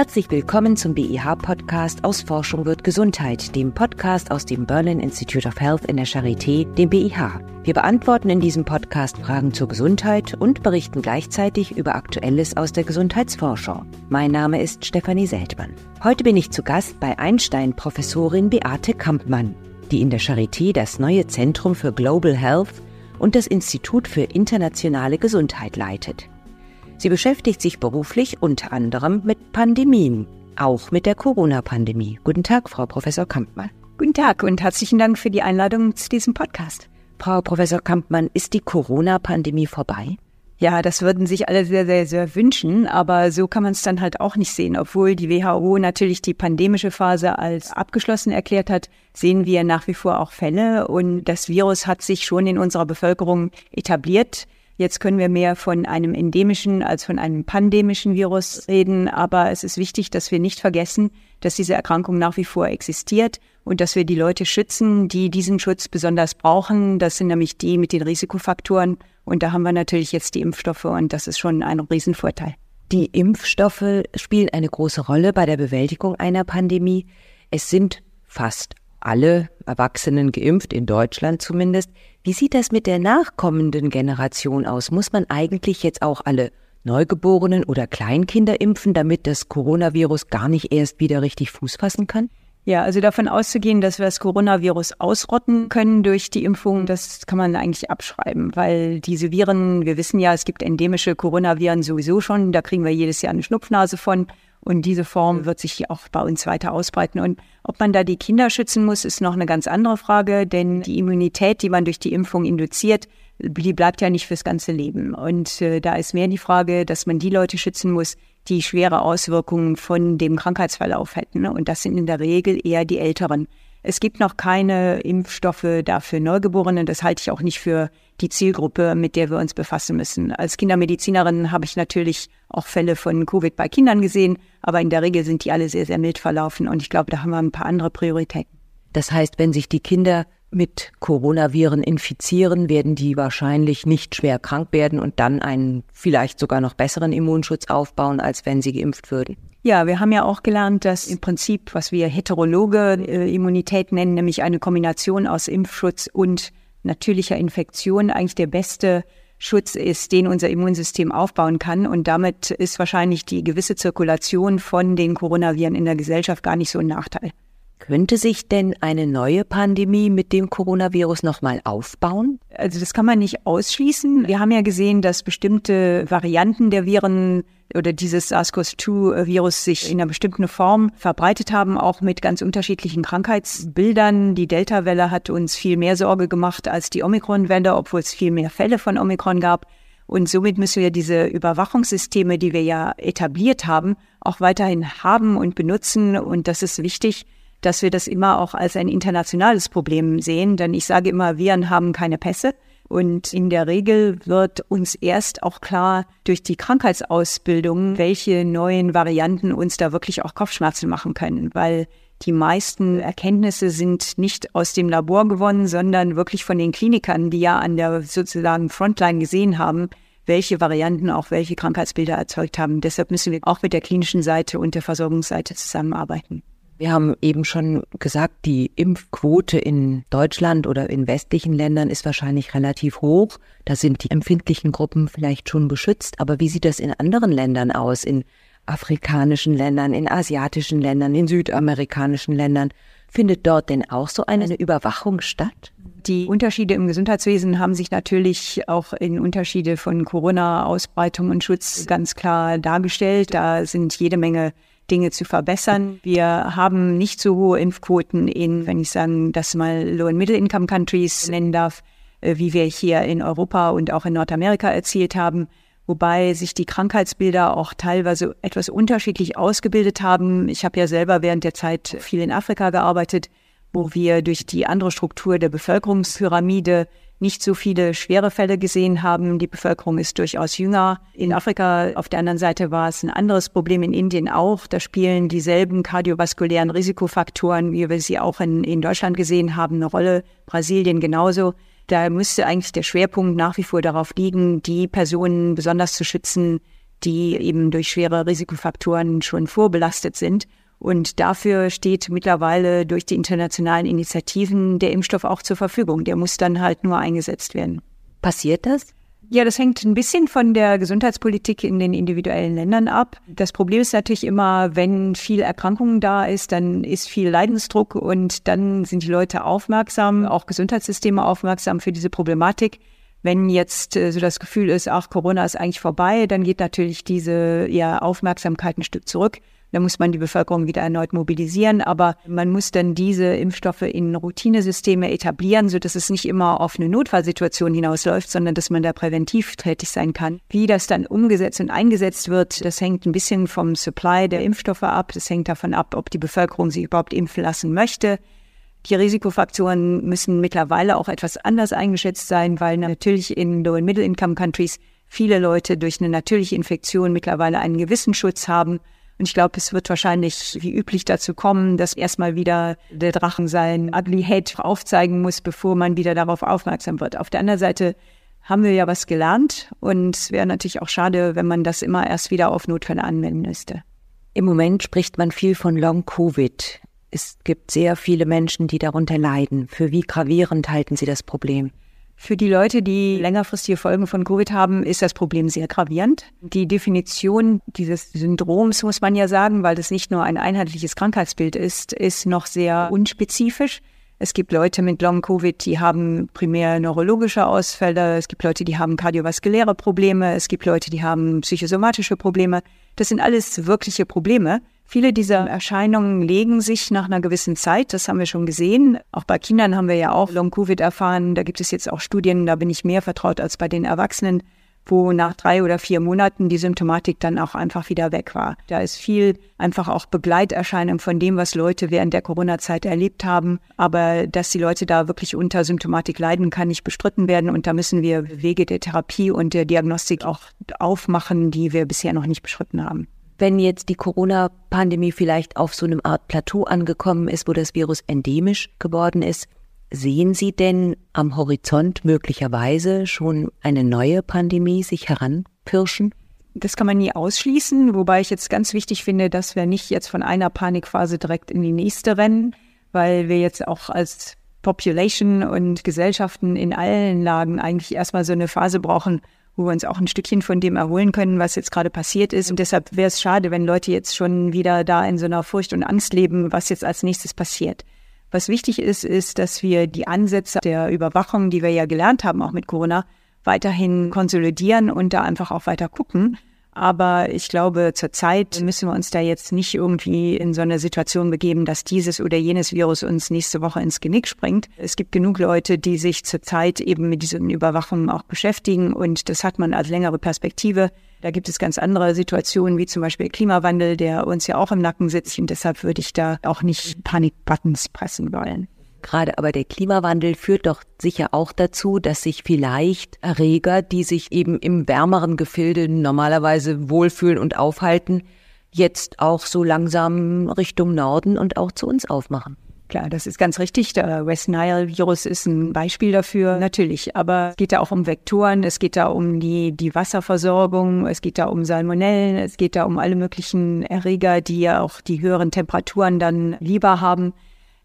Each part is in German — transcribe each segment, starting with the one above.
Herzlich willkommen zum BIH-Podcast aus Forschung wird Gesundheit, dem Podcast aus dem Berlin Institute of Health in der Charité, dem BIH. Wir beantworten in diesem Podcast Fragen zur Gesundheit und berichten gleichzeitig über Aktuelles aus der Gesundheitsforschung. Mein Name ist Stefanie Seltmann. Heute bin ich zu Gast bei Einstein-Professorin Beate Kampmann, die in der Charité das neue Zentrum für Global Health und das Institut für internationale Gesundheit leitet. Sie beschäftigt sich beruflich unter anderem mit Pandemien, auch mit der Corona-Pandemie. Guten Tag, Frau Professor Kampmann. Guten Tag und herzlichen Dank für die Einladung zu diesem Podcast. Frau Professor Kampmann, ist die Corona-Pandemie vorbei? Ja, das würden sich alle sehr, sehr, sehr wünschen, aber so kann man es dann halt auch nicht sehen. Obwohl die WHO natürlich die pandemische Phase als abgeschlossen erklärt hat, sehen wir nach wie vor auch Fälle und das Virus hat sich schon in unserer Bevölkerung etabliert. Jetzt können wir mehr von einem endemischen als von einem pandemischen Virus reden, aber es ist wichtig, dass wir nicht vergessen, dass diese Erkrankung nach wie vor existiert und dass wir die Leute schützen, die diesen Schutz besonders brauchen. Das sind nämlich die mit den Risikofaktoren. Und da haben wir natürlich jetzt die Impfstoffe und das ist schon ein Riesenvorteil. Die Impfstoffe spielen eine große Rolle bei der Bewältigung einer Pandemie. Es sind fast alle Erwachsenen geimpft, in Deutschland zumindest. Wie sieht das mit der nachkommenden Generation aus? Muss man eigentlich jetzt auch alle Neugeborenen oder Kleinkinder impfen, damit das Coronavirus gar nicht erst wieder richtig Fuß fassen kann? Ja, also davon auszugehen, dass wir das Coronavirus ausrotten können durch die Impfung, das kann man eigentlich abschreiben, weil diese Viren, wir wissen ja, es gibt endemische Coronaviren sowieso schon, da kriegen wir jedes Jahr eine Schnupfnase von. Und diese Form wird sich auch bei uns weiter ausbreiten. Und ob man da die Kinder schützen muss, ist noch eine ganz andere Frage, denn die Immunität, die man durch die Impfung induziert, die bleibt ja nicht fürs ganze Leben. Und äh, da ist mehr die Frage, dass man die Leute schützen muss, die schwere Auswirkungen von dem Krankheitsverlauf hätten. Und das sind in der Regel eher die Älteren. Es gibt noch keine Impfstoffe dafür Neugeborene. Das halte ich auch nicht für die Zielgruppe, mit der wir uns befassen müssen. Als Kindermedizinerin habe ich natürlich auch Fälle von Covid bei Kindern gesehen, aber in der Regel sind die alle sehr, sehr mild verlaufen und ich glaube, da haben wir ein paar andere Prioritäten. Das heißt, wenn sich die Kinder mit Coronaviren infizieren, werden die wahrscheinlich nicht schwer krank werden und dann einen vielleicht sogar noch besseren Immunschutz aufbauen, als wenn sie geimpft würden. Ja, wir haben ja auch gelernt, dass im Prinzip, was wir heterologe äh, Immunität nennen, nämlich eine Kombination aus Impfschutz und natürlicher Infektion eigentlich der beste Schutz ist, den unser Immunsystem aufbauen kann. Und damit ist wahrscheinlich die gewisse Zirkulation von den Coronaviren in der Gesellschaft gar nicht so ein Nachteil. Könnte sich denn eine neue Pandemie mit dem Coronavirus nochmal aufbauen? Also das kann man nicht ausschließen. Wir haben ja gesehen, dass bestimmte Varianten der Viren oder dieses SARS-CoV-2-Virus sich in einer bestimmten Form verbreitet haben, auch mit ganz unterschiedlichen Krankheitsbildern. Die Delta-Welle hat uns viel mehr Sorge gemacht als die Omikron-Welle, obwohl es viel mehr Fälle von Omikron gab. Und somit müssen wir diese Überwachungssysteme, die wir ja etabliert haben, auch weiterhin haben und benutzen. Und das ist wichtig, dass wir das immer auch als ein internationales Problem sehen. Denn ich sage immer, Viren haben keine Pässe. Und in der Regel wird uns erst auch klar durch die Krankheitsausbildung, welche neuen Varianten uns da wirklich auch Kopfschmerzen machen können, weil die meisten Erkenntnisse sind nicht aus dem Labor gewonnen, sondern wirklich von den Klinikern, die ja an der sozusagen Frontline gesehen haben, welche Varianten auch welche Krankheitsbilder erzeugt haben. Deshalb müssen wir auch mit der klinischen Seite und der Versorgungsseite zusammenarbeiten. Wir haben eben schon gesagt, die Impfquote in Deutschland oder in westlichen Ländern ist wahrscheinlich relativ hoch. Da sind die empfindlichen Gruppen vielleicht schon beschützt. Aber wie sieht das in anderen Ländern aus? In afrikanischen Ländern, in asiatischen Ländern, in südamerikanischen Ländern? Findet dort denn auch so eine Überwachung statt? Die Unterschiede im Gesundheitswesen haben sich natürlich auch in Unterschiede von Corona-Ausbreitung und Schutz ganz klar dargestellt. Da sind jede Menge Dinge zu verbessern. Wir haben nicht so hohe Impfquoten in, wenn ich sagen, das mal Low- and Middle-Income-Countries nennen darf, äh, wie wir hier in Europa und auch in Nordamerika erzielt haben, wobei sich die Krankheitsbilder auch teilweise etwas unterschiedlich ausgebildet haben. Ich habe ja selber während der Zeit viel in Afrika gearbeitet, wo wir durch die andere Struktur der Bevölkerungspyramide nicht so viele schwere Fälle gesehen haben. Die Bevölkerung ist durchaus jünger. In Afrika auf der anderen Seite war es ein anderes Problem, in Indien auch. Da spielen dieselben kardiovaskulären Risikofaktoren, wie wir sie auch in, in Deutschland gesehen haben, eine Rolle. Brasilien genauso. Da müsste eigentlich der Schwerpunkt nach wie vor darauf liegen, die Personen besonders zu schützen, die eben durch schwere Risikofaktoren schon vorbelastet sind. Und dafür steht mittlerweile durch die internationalen Initiativen der Impfstoff auch zur Verfügung. Der muss dann halt nur eingesetzt werden. Passiert das? Ja, das hängt ein bisschen von der Gesundheitspolitik in den individuellen Ländern ab. Das Problem ist natürlich immer, wenn viel Erkrankungen da ist, dann ist viel Leidensdruck und dann sind die Leute aufmerksam, auch Gesundheitssysteme aufmerksam für diese Problematik. Wenn jetzt äh, so das Gefühl ist, ach, Corona ist eigentlich vorbei, dann geht natürlich diese ja, Aufmerksamkeit ein Stück zurück. Da muss man die Bevölkerung wieder erneut mobilisieren. Aber man muss dann diese Impfstoffe in Routinesysteme etablieren, so dass es nicht immer auf eine Notfallsituation hinausläuft, sondern dass man da präventiv tätig sein kann. Wie das dann umgesetzt und eingesetzt wird, das hängt ein bisschen vom Supply der Impfstoffe ab. Das hängt davon ab, ob die Bevölkerung sich überhaupt impfen lassen möchte. Die Risikofaktoren müssen mittlerweile auch etwas anders eingeschätzt sein, weil natürlich in Low- and Middle-Income-Countries viele Leute durch eine natürliche Infektion mittlerweile einen gewissen Schutz haben und ich glaube, es wird wahrscheinlich wie üblich dazu kommen, dass erstmal wieder der Drachen sein Ugly Head aufzeigen muss, bevor man wieder darauf aufmerksam wird. Auf der anderen Seite haben wir ja was gelernt und es wäre natürlich auch schade, wenn man das immer erst wieder auf Notfälle anwenden müsste. Im Moment spricht man viel von Long Covid. Es gibt sehr viele Menschen, die darunter leiden. Für wie gravierend halten Sie das Problem? Für die Leute, die längerfristige Folgen von Covid haben, ist das Problem sehr gravierend. Die Definition dieses Syndroms, muss man ja sagen, weil das nicht nur ein einheitliches Krankheitsbild ist, ist noch sehr unspezifisch. Es gibt Leute mit Long-Covid, die haben primär neurologische Ausfälle. Es gibt Leute, die haben kardiovaskuläre Probleme. Es gibt Leute, die haben psychosomatische Probleme. Das sind alles wirkliche Probleme. Viele dieser Erscheinungen legen sich nach einer gewissen Zeit. Das haben wir schon gesehen. Auch bei Kindern haben wir ja auch Long-Covid erfahren. Da gibt es jetzt auch Studien, da bin ich mehr vertraut als bei den Erwachsenen wo nach drei oder vier Monaten die Symptomatik dann auch einfach wieder weg war. Da ist viel einfach auch Begleiterscheinung von dem, was Leute während der Corona-Zeit erlebt haben. Aber dass die Leute da wirklich unter Symptomatik leiden, kann nicht bestritten werden. Und da müssen wir Wege der Therapie und der Diagnostik auch aufmachen, die wir bisher noch nicht beschritten haben. Wenn jetzt die Corona-Pandemie vielleicht auf so einem Art Plateau angekommen ist, wo das Virus endemisch geworden ist, Sehen Sie denn am Horizont möglicherweise schon eine neue Pandemie sich heranpirschen? Das kann man nie ausschließen, wobei ich jetzt ganz wichtig finde, dass wir nicht jetzt von einer Panikphase direkt in die nächste rennen, weil wir jetzt auch als Population und Gesellschaften in allen Lagen eigentlich erstmal so eine Phase brauchen, wo wir uns auch ein Stückchen von dem erholen können, was jetzt gerade passiert ist. Und deshalb wäre es schade, wenn Leute jetzt schon wieder da in so einer Furcht und Angst leben, was jetzt als nächstes passiert. Was wichtig ist, ist, dass wir die Ansätze der Überwachung, die wir ja gelernt haben, auch mit Corona, weiterhin konsolidieren und da einfach auch weiter gucken. Aber ich glaube, zurzeit müssen wir uns da jetzt nicht irgendwie in so eine Situation begeben, dass dieses oder jenes Virus uns nächste Woche ins Genick springt. Es gibt genug Leute, die sich zurzeit eben mit diesen Überwachungen auch beschäftigen und das hat man als längere Perspektive. Da gibt es ganz andere Situationen, wie zum Beispiel Klimawandel, der uns ja auch im Nacken sitzt. Und deshalb würde ich da auch nicht Panikbuttons pressen wollen. Gerade aber der Klimawandel führt doch sicher auch dazu, dass sich vielleicht Erreger, die sich eben im wärmeren Gefilde normalerweise wohlfühlen und aufhalten, jetzt auch so langsam Richtung Norden und auch zu uns aufmachen. Klar, das ist ganz richtig. Der West Nile Virus ist ein Beispiel dafür, natürlich. Aber es geht da auch um Vektoren, es geht da um die, die Wasserversorgung, es geht da um Salmonellen, es geht da um alle möglichen Erreger, die ja auch die höheren Temperaturen dann lieber haben.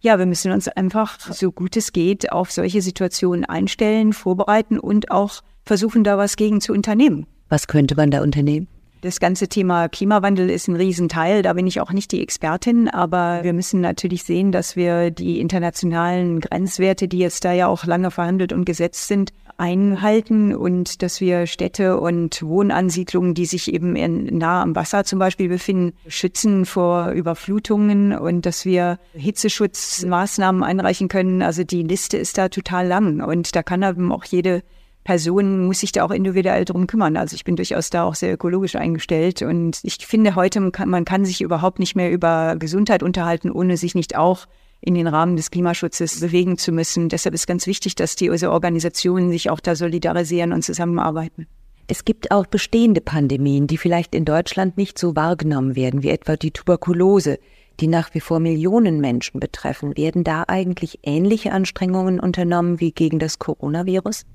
Ja, wir müssen uns einfach, so gut es geht, auf solche Situationen einstellen, vorbereiten und auch versuchen, da was gegen zu unternehmen. Was könnte man da unternehmen? Das ganze Thema Klimawandel ist ein Riesenteil. Da bin ich auch nicht die Expertin, aber wir müssen natürlich sehen, dass wir die internationalen Grenzwerte, die jetzt da ja auch lange verhandelt und gesetzt sind, einhalten und dass wir Städte und Wohnansiedlungen, die sich eben in, nah am Wasser zum Beispiel befinden, schützen vor Überflutungen und dass wir Hitzeschutzmaßnahmen einreichen können. Also die Liste ist da total lang und da kann eben auch jede Person muss sich da auch individuell drum kümmern. Also ich bin durchaus da auch sehr ökologisch eingestellt und ich finde heute, man kann, man kann sich überhaupt nicht mehr über Gesundheit unterhalten, ohne sich nicht auch in den Rahmen des Klimaschutzes bewegen zu müssen. Deshalb ist ganz wichtig, dass diese Organisationen sich auch da solidarisieren und zusammenarbeiten. Es gibt auch bestehende Pandemien, die vielleicht in Deutschland nicht so wahrgenommen werden, wie etwa die Tuberkulose, die nach wie vor Millionen Menschen betreffen. Werden da eigentlich ähnliche Anstrengungen unternommen wie gegen das Coronavirus?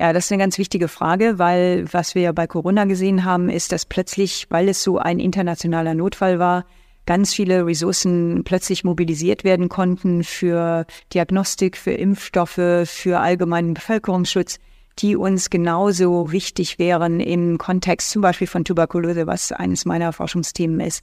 Ja, das ist eine ganz wichtige Frage, weil was wir ja bei Corona gesehen haben, ist, dass plötzlich, weil es so ein internationaler Notfall war, ganz viele Ressourcen plötzlich mobilisiert werden konnten für Diagnostik, für Impfstoffe, für allgemeinen Bevölkerungsschutz, die uns genauso wichtig wären im Kontext zum Beispiel von Tuberkulose, was eines meiner Forschungsthemen ist.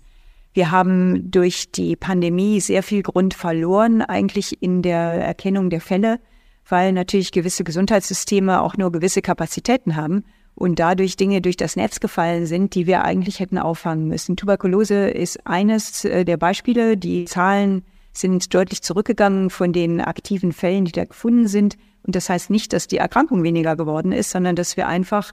Wir haben durch die Pandemie sehr viel Grund verloren, eigentlich in der Erkennung der Fälle weil natürlich gewisse Gesundheitssysteme auch nur gewisse Kapazitäten haben und dadurch Dinge durch das Netz gefallen sind, die wir eigentlich hätten auffangen müssen. Tuberkulose ist eines äh, der Beispiele. Die Zahlen sind deutlich zurückgegangen von den aktiven Fällen, die da gefunden sind. Und das heißt nicht, dass die Erkrankung weniger geworden ist, sondern dass wir einfach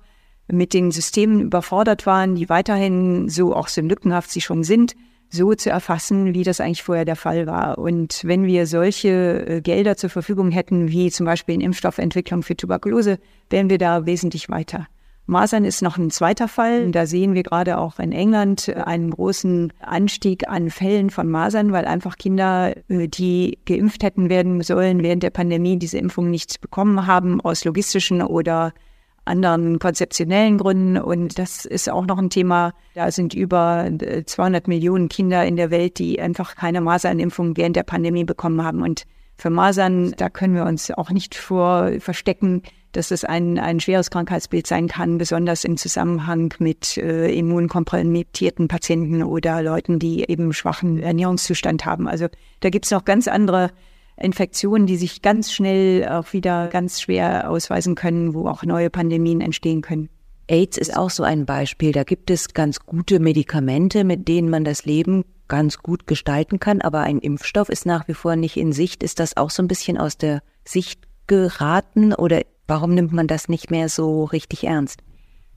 mit den Systemen überfordert waren, die weiterhin so auch so lückenhaft sie schon sind, so zu erfassen, wie das eigentlich vorher der Fall war. Und wenn wir solche äh, Gelder zur Verfügung hätten, wie zum Beispiel in Impfstoffentwicklung für Tuberkulose, wären wir da wesentlich weiter. Masern ist noch ein zweiter Fall. Da sehen wir gerade auch in England einen großen Anstieg an Fällen von Masern, weil einfach Kinder, äh, die geimpft hätten werden sollen, während der Pandemie diese Impfung nicht bekommen haben, aus logistischen oder anderen konzeptionellen Gründen. Und das ist auch noch ein Thema. Da sind über 200 äh, Millionen Kinder in der Welt, die einfach keine Masernimpfung während der Pandemie bekommen haben. Und für Masern, da können wir uns auch nicht vor verstecken, dass es ein, ein schweres Krankheitsbild sein kann, besonders im Zusammenhang mit äh, immunkompromittierten Patienten oder Leuten, die eben schwachen Ernährungszustand haben. Also da gibt es noch ganz andere Infektionen, die sich ganz schnell auch wieder ganz schwer ausweisen können, wo auch neue Pandemien entstehen können. AIDS ist auch so ein Beispiel. Da gibt es ganz gute Medikamente, mit denen man das Leben ganz gut gestalten kann, aber ein Impfstoff ist nach wie vor nicht in Sicht. Ist das auch so ein bisschen aus der Sicht geraten oder warum nimmt man das nicht mehr so richtig ernst?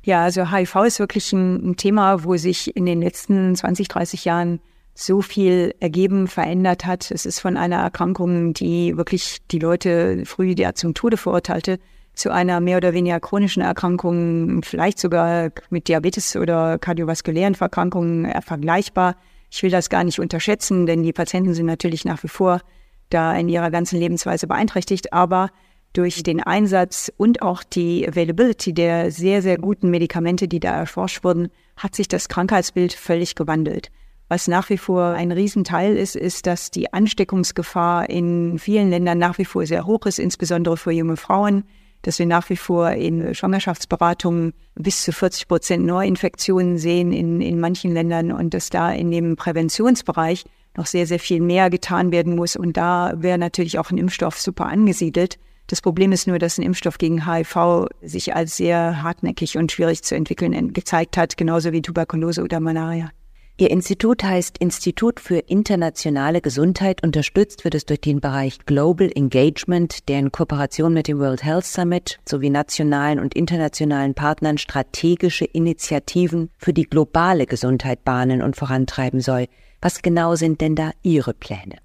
Ja, also HIV ist wirklich ein, ein Thema, wo sich in den letzten 20, 30 Jahren so viel ergeben, verändert hat. Es ist von einer Erkrankung, die wirklich die Leute früh ja zum Tode verurteilte, zu einer mehr oder weniger chronischen Erkrankung, vielleicht sogar mit Diabetes oder kardiovaskulären Verkrankungen vergleichbar. Ich will das gar nicht unterschätzen, denn die Patienten sind natürlich nach wie vor da in ihrer ganzen Lebensweise beeinträchtigt, aber durch den Einsatz und auch die Availability der sehr, sehr guten Medikamente, die da erforscht wurden, hat sich das Krankheitsbild völlig gewandelt. Was nach wie vor ein Riesenteil ist, ist, dass die Ansteckungsgefahr in vielen Ländern nach wie vor sehr hoch ist, insbesondere für junge Frauen, dass wir nach wie vor in Schwangerschaftsberatungen bis zu 40 Prozent Neuinfektionen sehen in, in manchen Ländern und dass da in dem Präventionsbereich noch sehr, sehr viel mehr getan werden muss. Und da wäre natürlich auch ein Impfstoff super angesiedelt. Das Problem ist nur, dass ein Impfstoff gegen HIV sich als sehr hartnäckig und schwierig zu entwickeln gezeigt hat, genauso wie Tuberkulose oder Malaria. Ihr Institut heißt Institut für internationale Gesundheit. Unterstützt wird es durch den Bereich Global Engagement, der in Kooperation mit dem World Health Summit sowie nationalen und internationalen Partnern strategische Initiativen für die globale Gesundheit bahnen und vorantreiben soll. Was genau sind denn da Ihre Pläne?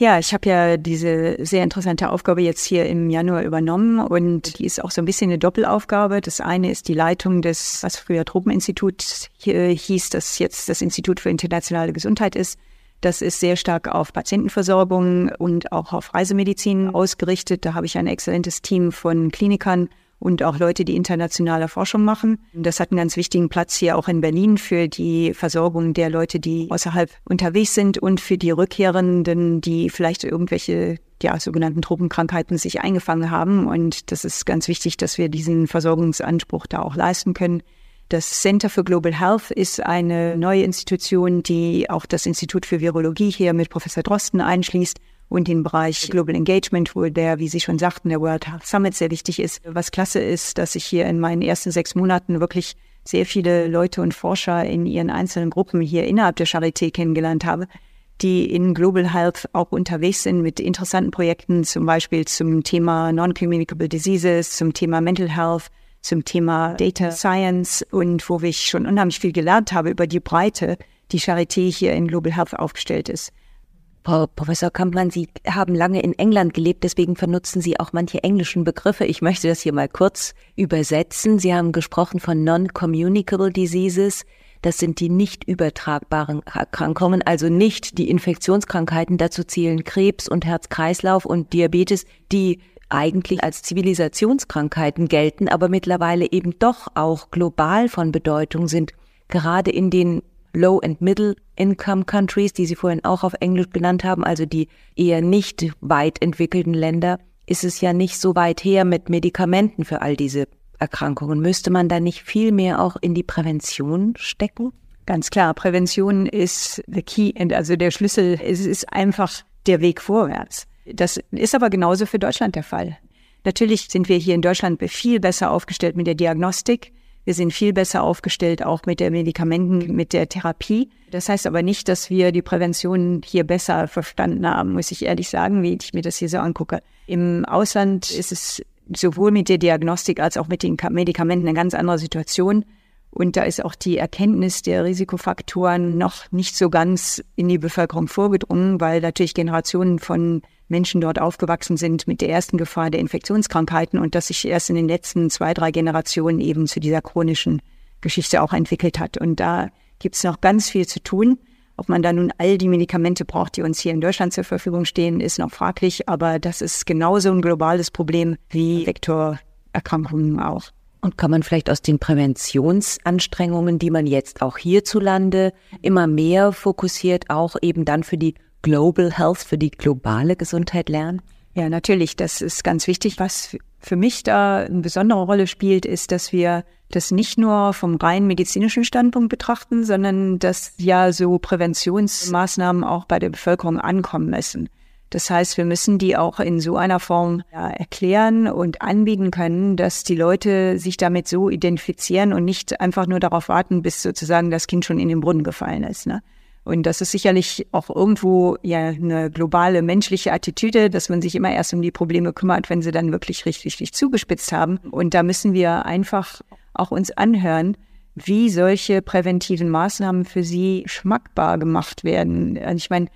Ja, ich habe ja diese sehr interessante Aufgabe jetzt hier im Januar übernommen und die ist auch so ein bisschen eine Doppelaufgabe. Das eine ist die Leitung des, was früher Tropeninstitut hieß, das jetzt das Institut für internationale Gesundheit ist. Das ist sehr stark auf Patientenversorgung und auch auf Reisemedizin ausgerichtet. Da habe ich ein exzellentes Team von Klinikern und auch Leute, die internationale Forschung machen. Das hat einen ganz wichtigen Platz hier auch in Berlin für die Versorgung der Leute, die außerhalb unterwegs sind und für die Rückkehrenden, die vielleicht irgendwelche ja, sogenannten Tropenkrankheiten sich eingefangen haben. Und das ist ganz wichtig, dass wir diesen Versorgungsanspruch da auch leisten können. Das Center for Global Health ist eine neue Institution, die auch das Institut für Virologie hier mit Professor Drosten einschließt und den Bereich Global Engagement, wo der, wie Sie schon sagten, der World Health Summit sehr wichtig ist. Was klasse ist, dass ich hier in meinen ersten sechs Monaten wirklich sehr viele Leute und Forscher in ihren einzelnen Gruppen hier innerhalb der Charité kennengelernt habe, die in Global Health auch unterwegs sind mit interessanten Projekten, zum Beispiel zum Thema Non-Communicable Diseases, zum Thema Mental Health, zum Thema Data Science und wo ich schon unheimlich viel gelernt habe über die Breite, die Charité hier in Global Health aufgestellt ist. Frau Professor Kampmann, Sie haben lange in England gelebt, deswegen vernutzen Sie auch manche englischen Begriffe. Ich möchte das hier mal kurz übersetzen. Sie haben gesprochen von Non-Communicable Diseases. Das sind die nicht übertragbaren Erkrankungen, also nicht die Infektionskrankheiten. Dazu zählen Krebs und Herz-Kreislauf und Diabetes, die eigentlich als Zivilisationskrankheiten gelten, aber mittlerweile eben doch auch global von Bedeutung sind, gerade in den Low- and Middle-Income-Countries, die Sie vorhin auch auf Englisch genannt haben, also die eher nicht weit entwickelten Länder, ist es ja nicht so weit her mit Medikamenten für all diese Erkrankungen. Müsste man da nicht viel mehr auch in die Prävention stecken? Ganz klar, Prävention ist the key, also der Schlüssel. Es ist einfach der Weg vorwärts. Das ist aber genauso für Deutschland der Fall. Natürlich sind wir hier in Deutschland viel besser aufgestellt mit der Diagnostik. Wir sind viel besser aufgestellt auch mit der Medikamenten, mit der Therapie. Das heißt aber nicht, dass wir die Prävention hier besser verstanden haben, muss ich ehrlich sagen, wie ich mir das hier so angucke. Im Ausland ist es sowohl mit der Diagnostik als auch mit den Medikamenten eine ganz andere Situation. Und da ist auch die Erkenntnis der Risikofaktoren noch nicht so ganz in die Bevölkerung vorgedrungen, weil natürlich Generationen von Menschen dort aufgewachsen sind mit der ersten Gefahr der Infektionskrankheiten und das sich erst in den letzten zwei, drei Generationen eben zu dieser chronischen Geschichte auch entwickelt hat. Und da gibt es noch ganz viel zu tun. Ob man da nun all die Medikamente braucht, die uns hier in Deutschland zur Verfügung stehen, ist noch fraglich, aber das ist genauso ein globales Problem wie Vektorerkrankungen auch. Und kann man vielleicht aus den Präventionsanstrengungen, die man jetzt auch hierzulande immer mehr fokussiert, auch eben dann für die Global Health, für die globale Gesundheit lernen? Ja, natürlich. Das ist ganz wichtig. Was für mich da eine besondere Rolle spielt, ist, dass wir das nicht nur vom rein medizinischen Standpunkt betrachten, sondern dass ja so Präventionsmaßnahmen auch bei der Bevölkerung ankommen müssen. Das heißt, wir müssen die auch in so einer Form ja, erklären und anbieten können, dass die Leute sich damit so identifizieren und nicht einfach nur darauf warten, bis sozusagen das Kind schon in den Brunnen gefallen ist. Ne? Und das ist sicherlich auch irgendwo ja eine globale menschliche Attitüde, dass man sich immer erst um die Probleme kümmert, wenn sie dann wirklich richtig, richtig zugespitzt haben. Und da müssen wir einfach auch uns anhören, wie solche präventiven Maßnahmen für sie schmackbar gemacht werden. Ich meine,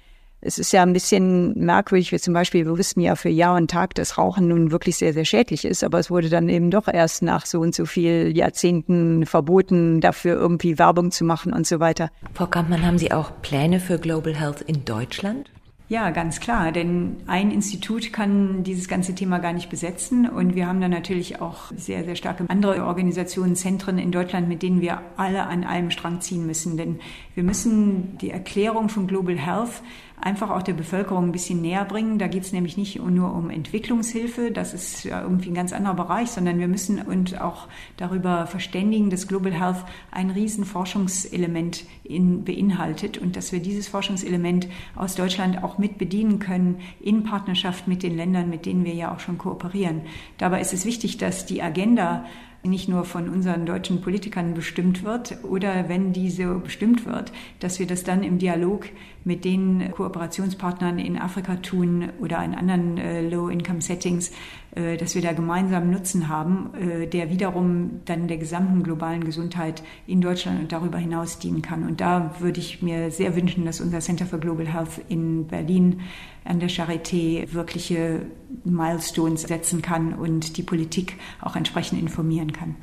es ist ja ein bisschen merkwürdig, wie zum Beispiel, wir wissen ja für Jahr und Tag, dass Rauchen nun wirklich sehr, sehr schädlich ist, aber es wurde dann eben doch erst nach so und so viel Jahrzehnten verboten, dafür irgendwie Werbung zu machen und so weiter. Frau Kampmann, haben Sie auch Pläne für Global Health in Deutschland? Ja, ganz klar, denn ein Institut kann dieses ganze Thema gar nicht besetzen und wir haben dann natürlich auch sehr, sehr starke andere Organisationen, Zentren in Deutschland, mit denen wir alle an einem Strang ziehen müssen, denn wir müssen die Erklärung von Global Health einfach auch der Bevölkerung ein bisschen näher bringen. Da geht es nämlich nicht nur um Entwicklungshilfe, das ist ja irgendwie ein ganz anderer Bereich, sondern wir müssen uns auch darüber verständigen, dass Global Health ein riesen Forschungselement in, beinhaltet und dass wir dieses Forschungselement aus Deutschland auch mit bedienen können in Partnerschaft mit den Ländern, mit denen wir ja auch schon kooperieren. Dabei ist es wichtig, dass die Agenda nicht nur von unseren deutschen Politikern bestimmt wird oder wenn diese bestimmt wird, dass wir das dann im Dialog mit den Kooperationspartnern in Afrika tun oder in anderen äh, Low-Income-Settings, äh, dass wir da gemeinsam Nutzen haben, äh, der wiederum dann der gesamten globalen Gesundheit in Deutschland und darüber hinaus dienen kann. Und da würde ich mir sehr wünschen, dass unser Center for Global Health in Berlin an der Charité wirkliche Milestones setzen kann und die Politik auch entsprechend informieren kann.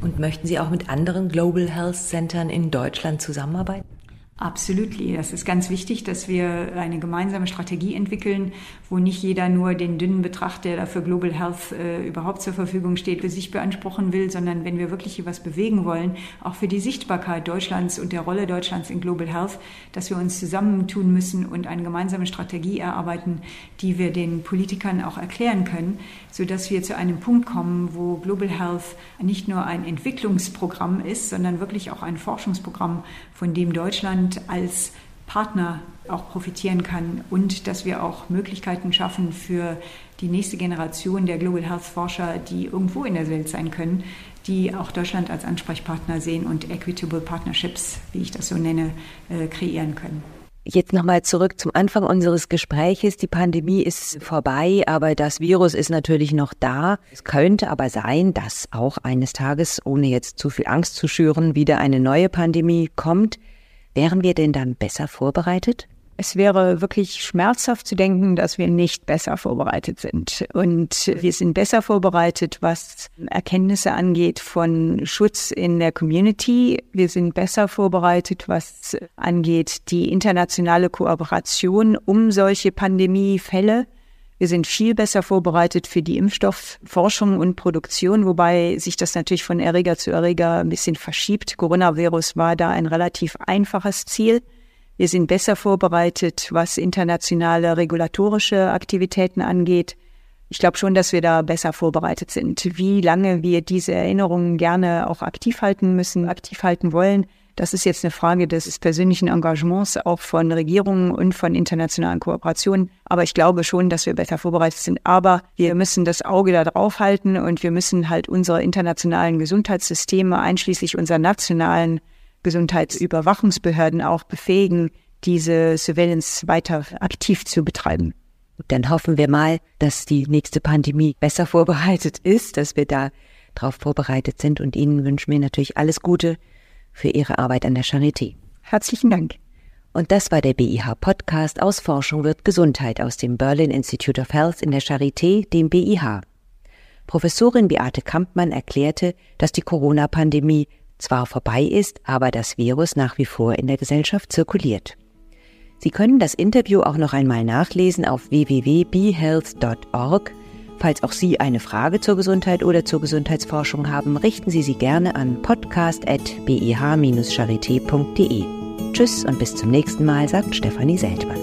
Und möchten Sie auch mit anderen Global Health Centern in Deutschland zusammenarbeiten? Absolut. Das ist ganz wichtig, dass wir eine gemeinsame Strategie entwickeln, wo nicht jeder nur den dünnen Betracht, der da für Global Health äh, überhaupt zur Verfügung steht, für sich beanspruchen will, sondern wenn wir wirklich etwas bewegen wollen, auch für die Sichtbarkeit Deutschlands und der Rolle Deutschlands in Global Health, dass wir uns zusammentun müssen und eine gemeinsame Strategie erarbeiten, die wir den Politikern auch erklären können, sodass wir zu einem Punkt kommen, wo Global Health nicht nur ein Entwicklungsprogramm ist, sondern wirklich auch ein Forschungsprogramm, von dem Deutschland Deutschland als Partner auch profitieren kann und dass wir auch Möglichkeiten schaffen für die nächste Generation der Global Health Forscher, die irgendwo in der Welt sein können, die auch Deutschland als Ansprechpartner sehen und Equitable Partnerships, wie ich das so nenne, äh, kreieren können. Jetzt nochmal zurück zum Anfang unseres Gespräches. Die Pandemie ist vorbei, aber das Virus ist natürlich noch da. Es könnte aber sein, dass auch eines Tages, ohne jetzt zu viel Angst zu schüren, wieder eine neue Pandemie kommt. Wären wir denn dann besser vorbereitet? Es wäre wirklich schmerzhaft zu denken, dass wir nicht besser vorbereitet sind. Und wir sind besser vorbereitet, was Erkenntnisse angeht von Schutz in der Community. Wir sind besser vorbereitet, was angeht die internationale Kooperation um solche Pandemiefälle. Wir sind viel besser vorbereitet für die Impfstoffforschung und Produktion, wobei sich das natürlich von Erreger zu Erreger ein bisschen verschiebt. Coronavirus war da ein relativ einfaches Ziel. Wir sind besser vorbereitet, was internationale regulatorische Aktivitäten angeht. Ich glaube schon, dass wir da besser vorbereitet sind. Wie lange wir diese Erinnerungen gerne auch aktiv halten müssen, aktiv halten wollen, das ist jetzt eine Frage des persönlichen Engagements auch von Regierungen und von internationalen Kooperationen. Aber ich glaube schon, dass wir besser vorbereitet sind. Aber wir müssen das Auge da drauf halten und wir müssen halt unsere internationalen Gesundheitssysteme, einschließlich unserer nationalen Gesundheitsüberwachungsbehörden auch befähigen, diese Surveillance weiter aktiv zu betreiben. Dann hoffen wir mal, dass die nächste Pandemie besser vorbereitet ist, dass wir da darauf vorbereitet sind und Ihnen wünschen wir natürlich alles Gute für Ihre Arbeit an der Charité. Herzlichen Dank. Und das war der BIH Podcast aus Forschung wird Gesundheit aus dem Berlin Institute of Health in der Charité, dem BIH. Professorin Beate Kampmann erklärte, dass die Corona-Pandemie zwar vorbei ist, aber das Virus nach wie vor in der Gesellschaft zirkuliert. Sie können das Interview auch noch einmal nachlesen auf www.behealth.org Falls auch Sie eine Frage zur Gesundheit oder zur Gesundheitsforschung haben, richten Sie sie gerne an podcast.bih-charité.de. Tschüss und bis zum nächsten Mal, sagt Stefanie Seltmann.